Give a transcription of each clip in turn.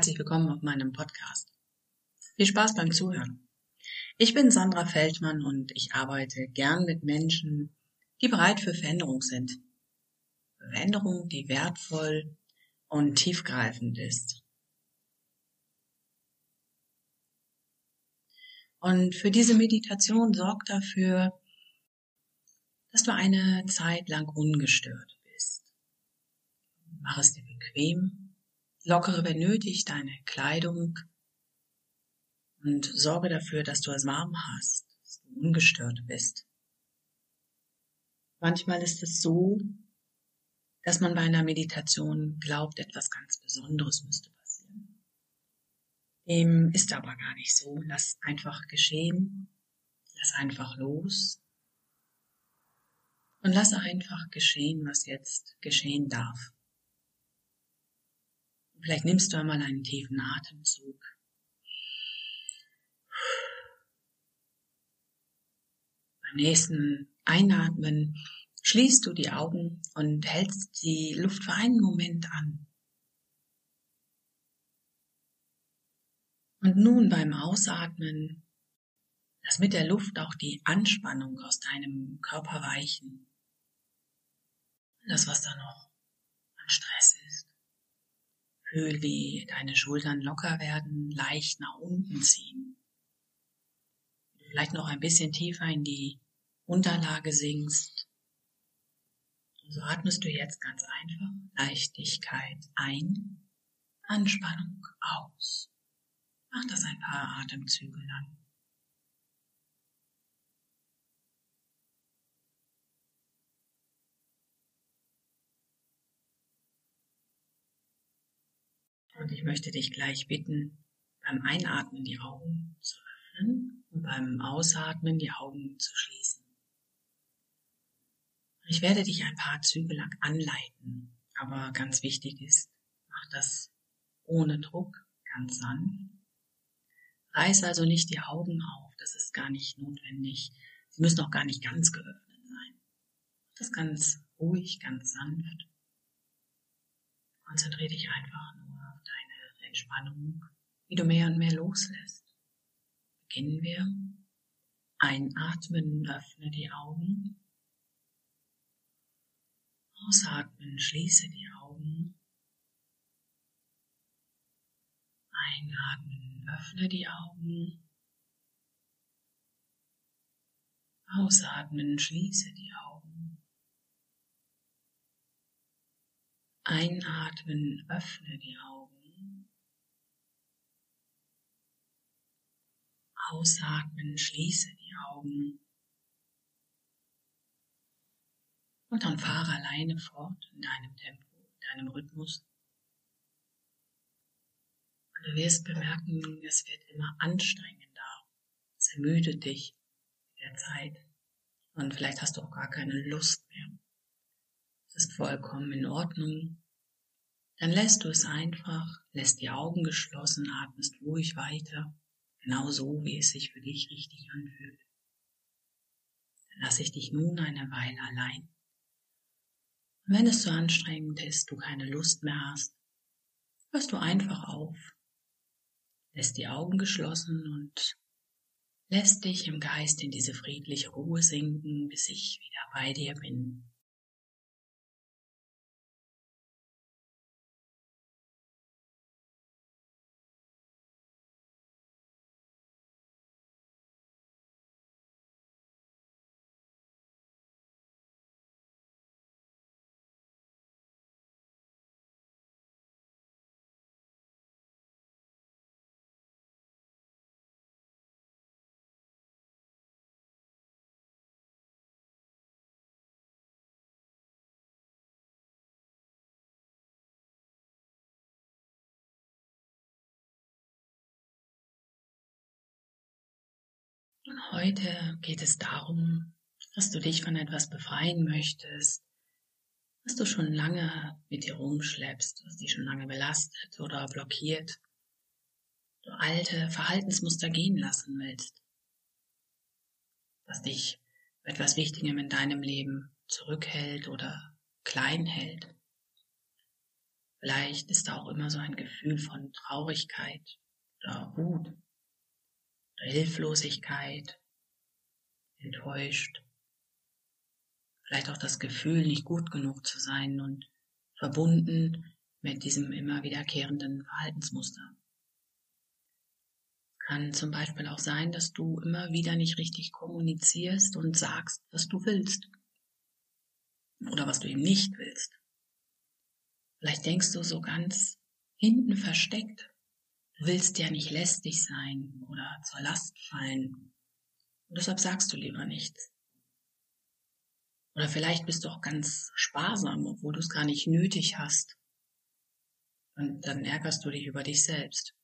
Herzlich willkommen auf meinem Podcast. Viel Spaß beim Zuhören. Ich bin Sandra Feldmann und ich arbeite gern mit Menschen, die bereit für Veränderung sind. Veränderung, die wertvoll und tiefgreifend ist. Und für diese Meditation sorgt dafür, dass du eine Zeit lang ungestört bist. Mach es dir bequem Lockere, wenn nötig, deine Kleidung und sorge dafür, dass du es warm hast, dass du ungestört bist. Manchmal ist es so, dass man bei einer Meditation glaubt, etwas ganz Besonderes müsste passieren. Dem ist aber gar nicht so. Lass einfach geschehen. Lass einfach los. Und lass einfach geschehen, was jetzt geschehen darf. Vielleicht nimmst du einmal einen tiefen Atemzug. Beim nächsten Einatmen schließt du die Augen und hältst die Luft für einen Moment an. Und nun beim Ausatmen lass mit der Luft auch die Anspannung aus deinem Körper weichen. Das, was da noch an Stress ist. Fühl, wie deine Schultern locker werden, leicht nach unten ziehen. Vielleicht noch ein bisschen tiefer in die Unterlage sinkst. Und so atmest du jetzt ganz einfach Leichtigkeit ein, Anspannung aus. Mach das ein paar Atemzüge lang. Und ich möchte dich gleich bitten, beim Einatmen die Augen zu öffnen und beim Ausatmen die Augen zu schließen. Ich werde dich ein paar Züge lang anleiten, aber ganz wichtig ist, mach das ohne Druck, ganz sanft. Reiß also nicht die Augen auf, das ist gar nicht notwendig. Sie müssen auch gar nicht ganz geöffnet sein. Das ganz ruhig, ganz sanft. Konzentriere dich einfach nur Entspannung, wie du mehr und mehr loslässt. Beginnen wir. Einatmen, öffne die Augen. Ausatmen, schließe die Augen. Einatmen, öffne die Augen. Ausatmen, schließe die Augen. Einatmen, öffne die Augen. Ausatmen, schließe die Augen. Und dann fahre alleine fort in deinem Tempo, in deinem Rhythmus. Und du wirst bemerken, es wird immer anstrengender. Es ermüdet dich mit der Zeit. Und vielleicht hast du auch gar keine Lust mehr. Es ist vollkommen in Ordnung. Dann lässt du es einfach, lässt die Augen geschlossen, atmest ruhig weiter Genau so, wie es sich für dich richtig anfühlt. Dann lasse ich dich nun eine Weile allein. Und wenn es so anstrengend ist, du keine Lust mehr hast, hörst du einfach auf, lässt die Augen geschlossen und lässt dich im Geist in diese friedliche Ruhe sinken, bis ich wieder bei dir bin. Heute geht es darum, dass du dich von etwas befreien möchtest, was du schon lange mit dir rumschleppst, was dich schon lange belastet oder blockiert, du alte Verhaltensmuster gehen lassen willst, was dich etwas Wichtigem in deinem Leben zurückhält oder klein hält. Vielleicht ist da auch immer so ein Gefühl von Traurigkeit oder Wut Hilflosigkeit, enttäuscht. Vielleicht auch das Gefühl, nicht gut genug zu sein und verbunden mit diesem immer wiederkehrenden Verhaltensmuster. Kann zum Beispiel auch sein, dass du immer wieder nicht richtig kommunizierst und sagst, was du willst. Oder was du eben nicht willst. Vielleicht denkst du so ganz hinten versteckt. Du willst ja nicht lästig sein oder zur Last fallen. Und deshalb sagst du lieber nichts. Oder vielleicht bist du auch ganz sparsam, obwohl du es gar nicht nötig hast. Und dann ärgerst du dich über dich selbst.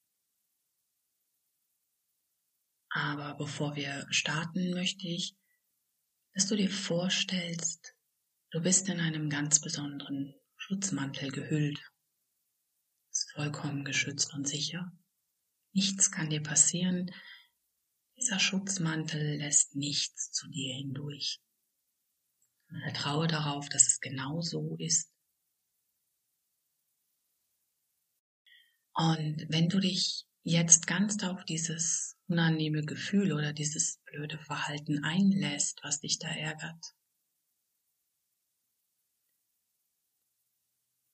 Aber bevor wir starten, möchte ich, dass du dir vorstellst, du bist in einem ganz besonderen Schutzmantel gehüllt. Ist vollkommen geschützt und sicher. Nichts kann dir passieren. Dieser Schutzmantel lässt nichts zu dir hindurch. Vertraue darauf, dass es genau so ist. Und wenn du dich jetzt ganz auf dieses unangenehme Gefühl oder dieses blöde Verhalten einlässt, was dich da ärgert,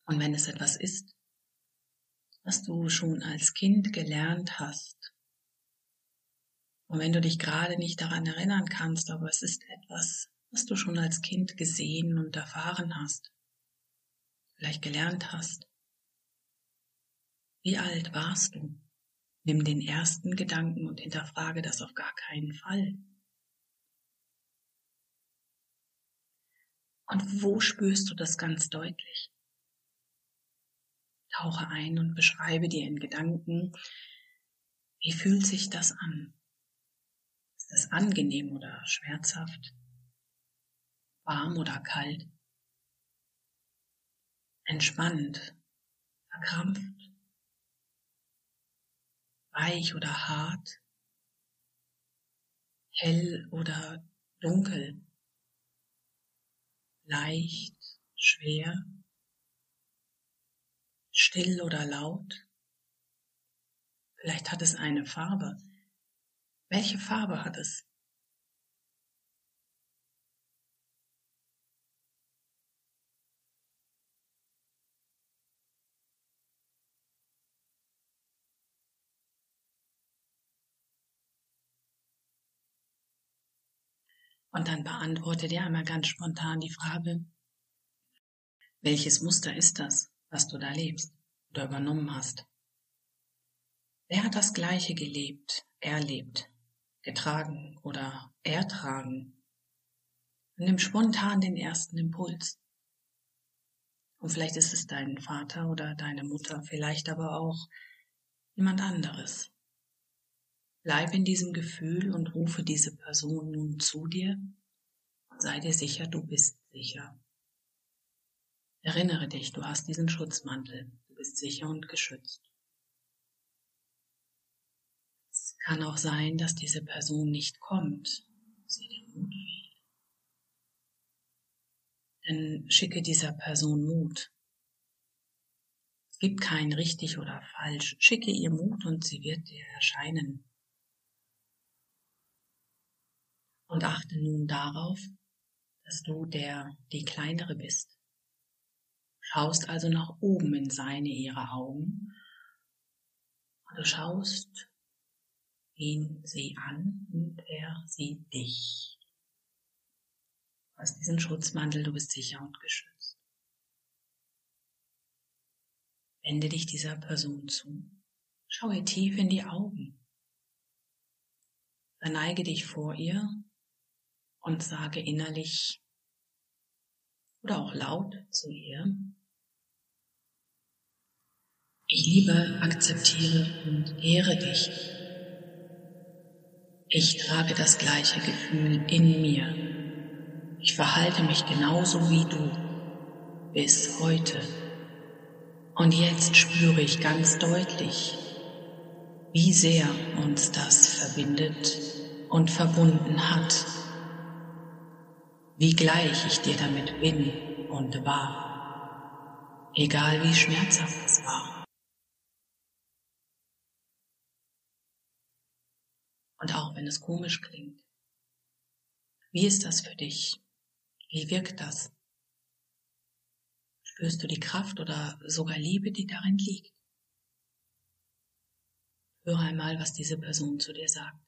Und wenn es etwas ist, was du schon als Kind gelernt hast, und wenn du dich gerade nicht daran erinnern kannst, aber es ist etwas, was du schon als Kind gesehen und erfahren hast, vielleicht gelernt hast. Wie alt warst du? Nimm den ersten Gedanken und hinterfrage das auf gar keinen Fall. Und wo spürst du das ganz deutlich? Tauche ein und beschreibe dir in Gedanken, wie fühlt sich das an? Ist das angenehm oder schmerzhaft? Warm oder kalt? Entspannt, verkrampft? Weich oder hart? Hell oder dunkel? Leicht, schwer? Still oder laut? Vielleicht hat es eine Farbe. Welche Farbe hat es? Und dann beantworte dir einmal ganz spontan die Frage, welches Muster ist das? Was du da lebst oder übernommen hast. Wer hat das Gleiche gelebt, erlebt, getragen oder ertragen? Nimm spontan den ersten Impuls. Und vielleicht ist es dein Vater oder deine Mutter, vielleicht aber auch jemand anderes. Bleib in diesem Gefühl und rufe diese Person nun zu dir sei dir sicher, du bist sicher. Erinnere dich, du hast diesen Schutzmantel, du bist sicher und geschützt. Es kann auch sein, dass diese Person nicht kommt, sie dir Mut fehlt. Denn schicke dieser Person Mut. Es gibt kein richtig oder falsch. Schicke ihr Mut und sie wird dir erscheinen. Und achte nun darauf, dass du der, die kleinere bist schaust also nach oben in seine, ihre Augen. Und du schaust ihn, sie an und er sieht dich. Du hast diesen Schutzmantel, du bist sicher und geschützt. Wende dich dieser Person zu. Schau ihr tief in die Augen. Verneige dich vor ihr und sage innerlich oder auch laut zu ihr, ich liebe, akzeptiere und ehre dich. Ich trage das gleiche Gefühl in mir. Ich verhalte mich genauso wie du bis heute. Und jetzt spüre ich ganz deutlich, wie sehr uns das verbindet und verbunden hat, wie gleich ich dir damit bin und war egal wie schmerzhaft es war. Und auch wenn es komisch klingt. Wie ist das für dich? Wie wirkt das? Spürst du die Kraft oder sogar Liebe, die darin liegt? Höre einmal, was diese Person zu dir sagt.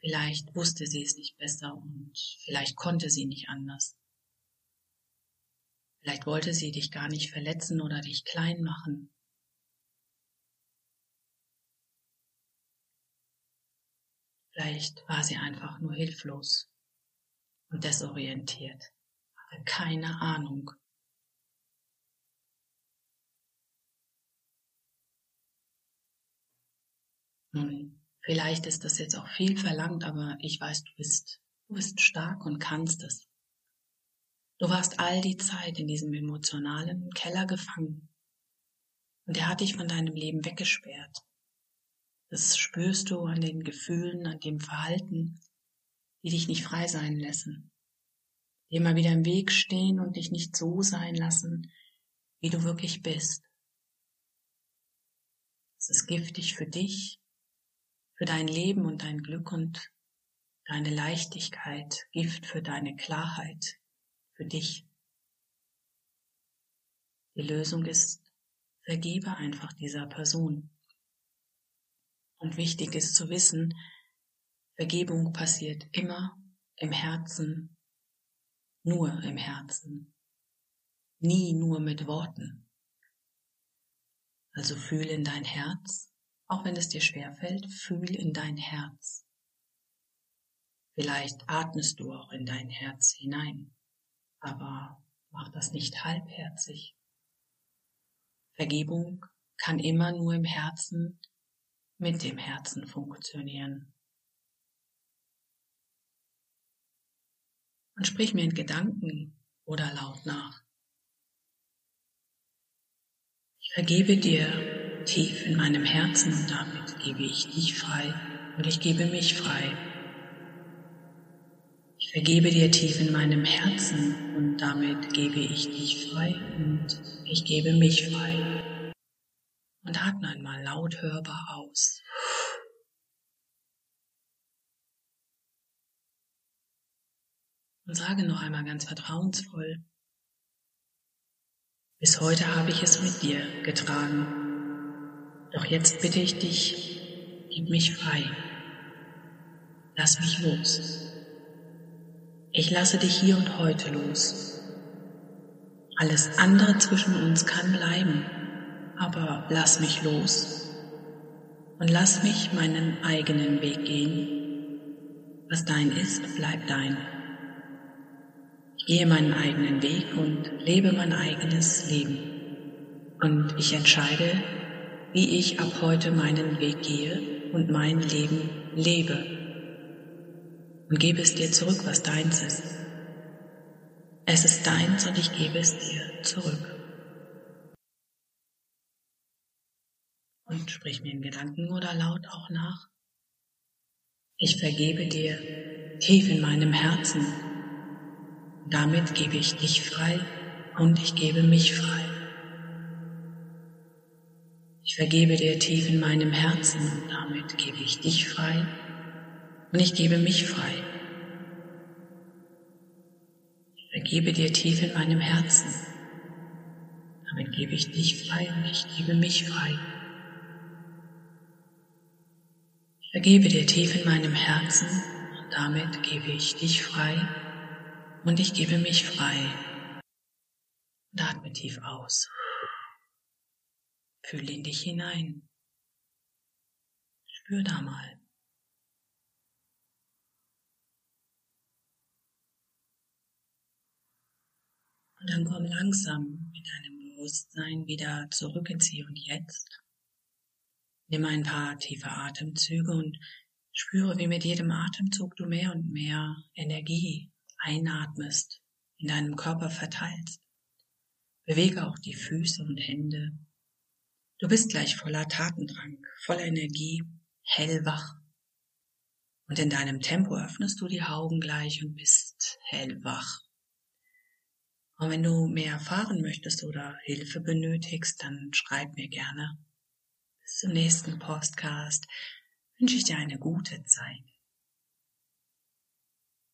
Vielleicht wusste sie es nicht besser und vielleicht konnte sie nicht anders. Vielleicht wollte sie dich gar nicht verletzen oder dich klein machen. Vielleicht war sie einfach nur hilflos und desorientiert, hatte keine Ahnung. Nun, Vielleicht ist das jetzt auch viel verlangt, aber ich weiß, du bist, du bist stark und kannst es. Du warst all die Zeit in diesem emotionalen Keller gefangen. Und er hat dich von deinem Leben weggesperrt. Das spürst du an den Gefühlen, an dem Verhalten, die dich nicht frei sein lassen. Die immer wieder im Weg stehen und dich nicht so sein lassen, wie du wirklich bist. Es ist giftig für dich für dein Leben und dein Glück und deine Leichtigkeit, Gift für deine Klarheit, für dich. Die Lösung ist, vergebe einfach dieser Person. Und wichtig ist zu wissen, Vergebung passiert immer im Herzen, nur im Herzen, nie nur mit Worten. Also fühle in dein Herz auch wenn es dir schwerfällt, fühl in dein Herz. Vielleicht atmest du auch in dein Herz hinein, aber mach das nicht halbherzig. Vergebung kann immer nur im Herzen mit dem Herzen funktionieren. Und sprich mir in Gedanken oder laut nach. Ich vergebe dir tief in meinem Herzen und damit gebe ich dich frei und ich gebe mich frei. Ich vergebe dir tief in meinem Herzen und damit gebe ich dich frei und ich gebe mich frei. Und atme einmal laut hörbar aus. Und sage noch einmal ganz vertrauensvoll, bis heute habe ich es mit dir getragen doch jetzt bitte ich dich, gib mich frei. Lass mich los. Ich lasse dich hier und heute los. Alles andere zwischen uns kann bleiben, aber lass mich los und lass mich meinen eigenen Weg gehen. Was dein ist, bleibt dein. Ich gehe meinen eigenen Weg und lebe mein eigenes Leben. Und ich entscheide, wie ich ab heute meinen Weg gehe und mein Leben lebe. Und gebe es dir zurück, was deins ist. Es ist deins und ich gebe es dir zurück. Und sprich mir in Gedanken oder laut auch nach. Ich vergebe dir tief in meinem Herzen. Damit gebe ich dich frei und ich gebe mich frei. Ich vergebe dir tief in meinem Herzen und damit gebe ich dich frei und ich gebe mich frei. Ich vergebe dir tief in meinem Herzen. Damit gebe ich dich frei und ich gebe mich frei. Vergebe dir tief in meinem Herzen und damit gebe ich dich frei und ich gebe mich frei. Und atme tief aus. Fühl in dich hinein. Spür da mal. Und dann komm langsam mit deinem Bewusstsein wieder zurück ins Hier und Jetzt. Nimm ein paar tiefe Atemzüge und spüre, wie mit jedem Atemzug du mehr und mehr Energie einatmest, in deinem Körper verteilst. Bewege auch die Füße und Hände Du bist gleich voller Tatendrang, voller Energie, hellwach. Und in deinem Tempo öffnest du die Augen gleich und bist hellwach. Und wenn du mehr erfahren möchtest oder Hilfe benötigst, dann schreib mir gerne. Bis zum nächsten Podcast wünsche ich dir eine gute Zeit.